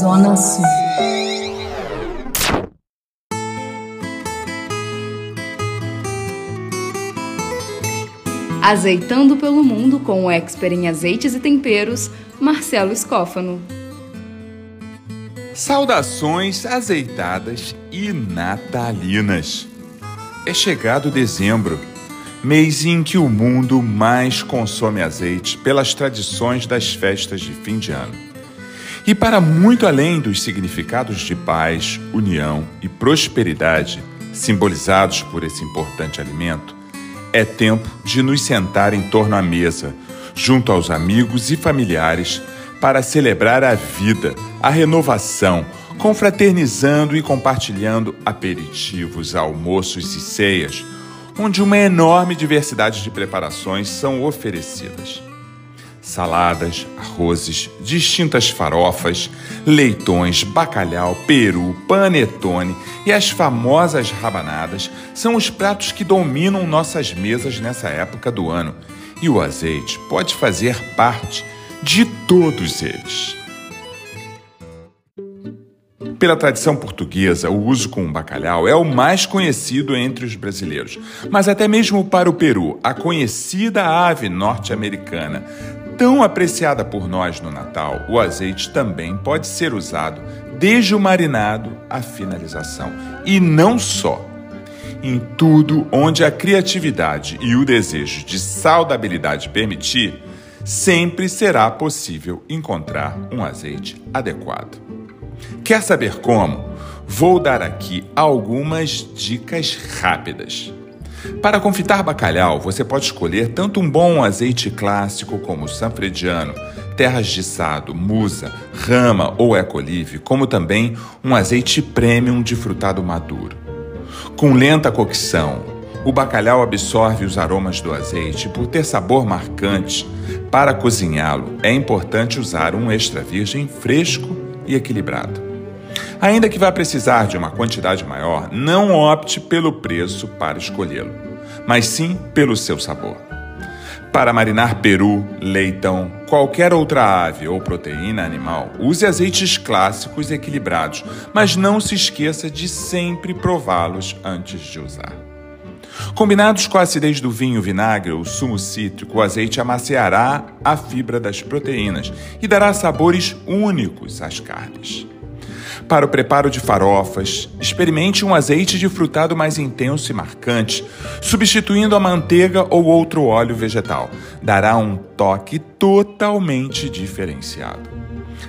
Zona Sul. Azeitando pelo mundo com o expert em azeites e temperos, Marcelo Escófano. Saudações azeitadas e natalinas. É chegado dezembro, mês em que o mundo mais consome azeite pelas tradições das festas de fim de ano. E para muito além dos significados de paz, união e prosperidade simbolizados por esse importante alimento, é tempo de nos sentar em torno à mesa, junto aos amigos e familiares para celebrar a vida, a renovação, confraternizando e compartilhando aperitivos, almoços e ceias, onde uma enorme diversidade de preparações são oferecidas. Saladas, arrozes, distintas farofas, leitões, bacalhau, peru, panetone e as famosas rabanadas são os pratos que dominam nossas mesas nessa época do ano. E o azeite pode fazer parte de todos eles. Pela tradição portuguesa, o uso com o bacalhau é o mais conhecido entre os brasileiros. Mas até mesmo para o Peru, a conhecida ave norte-americana, tão apreciada por nós no Natal, o azeite também pode ser usado desde o marinado à finalização. E não só. Em tudo onde a criatividade e o desejo de saudabilidade permitir, sempre será possível encontrar um azeite adequado. Quer saber como? Vou dar aqui algumas dicas rápidas. Para confitar bacalhau, você pode escolher tanto um bom azeite clássico como sanfrediano, terras de sado, musa, rama ou ecolive, como também um azeite premium de frutado maduro. Com lenta cocção, o bacalhau absorve os aromas do azeite por ter sabor marcante. Para cozinhá-lo, é importante usar um extra virgem fresco e equilibrado. Ainda que vá precisar de uma quantidade maior, não opte pelo preço para escolhê-lo, mas sim pelo seu sabor. Para marinar peru, leitão, qualquer outra ave ou proteína animal, use azeites clássicos equilibrados, mas não se esqueça de sempre prová-los antes de usar. Combinados com a acidez do vinho, vinagre, o sumo cítrico, o azeite amaciará a fibra das proteínas e dará sabores únicos às carnes. Para o preparo de farofas, experimente um azeite de frutado mais intenso e marcante, substituindo a manteiga ou outro óleo vegetal. Dará um toque totalmente diferenciado.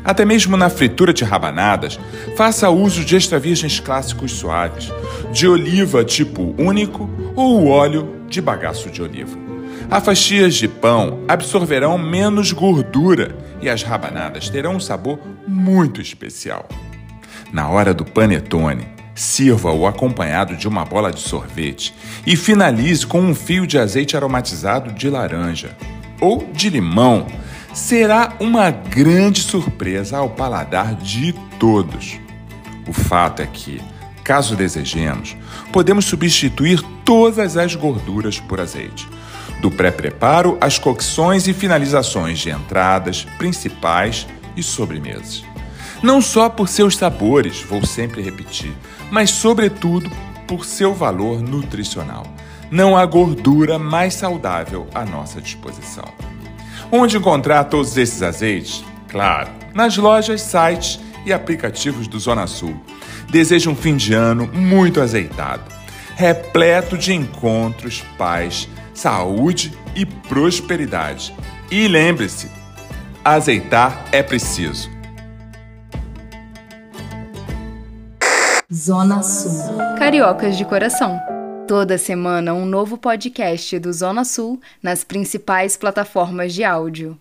Até mesmo na fritura de rabanadas, faça uso de extra virgens clássicos suaves, de oliva tipo único ou o óleo de bagaço de oliva. As fatias de pão absorverão menos gordura e as rabanadas terão um sabor muito especial. Na hora do panetone, sirva-o acompanhado de uma bola de sorvete e finalize com um fio de azeite aromatizado de laranja ou de limão. Será uma grande surpresa ao paladar de todos. O fato é que Caso desejemos, podemos substituir todas as gorduras por azeite. Do pré-preparo às cocções e finalizações de entradas, principais e sobremesas. Não só por seus sabores, vou sempre repetir, mas sobretudo por seu valor nutricional. Não há gordura mais saudável à nossa disposição. Onde encontrar todos esses azeites? Claro, nas lojas, sites e aplicativos do Zona Sul desejo um fim de ano muito azeitado, repleto de encontros, paz, saúde e prosperidade. E lembre-se, azeitar é preciso. Zona Sul. Cariocas de coração. Toda semana um novo podcast do Zona Sul nas principais plataformas de áudio.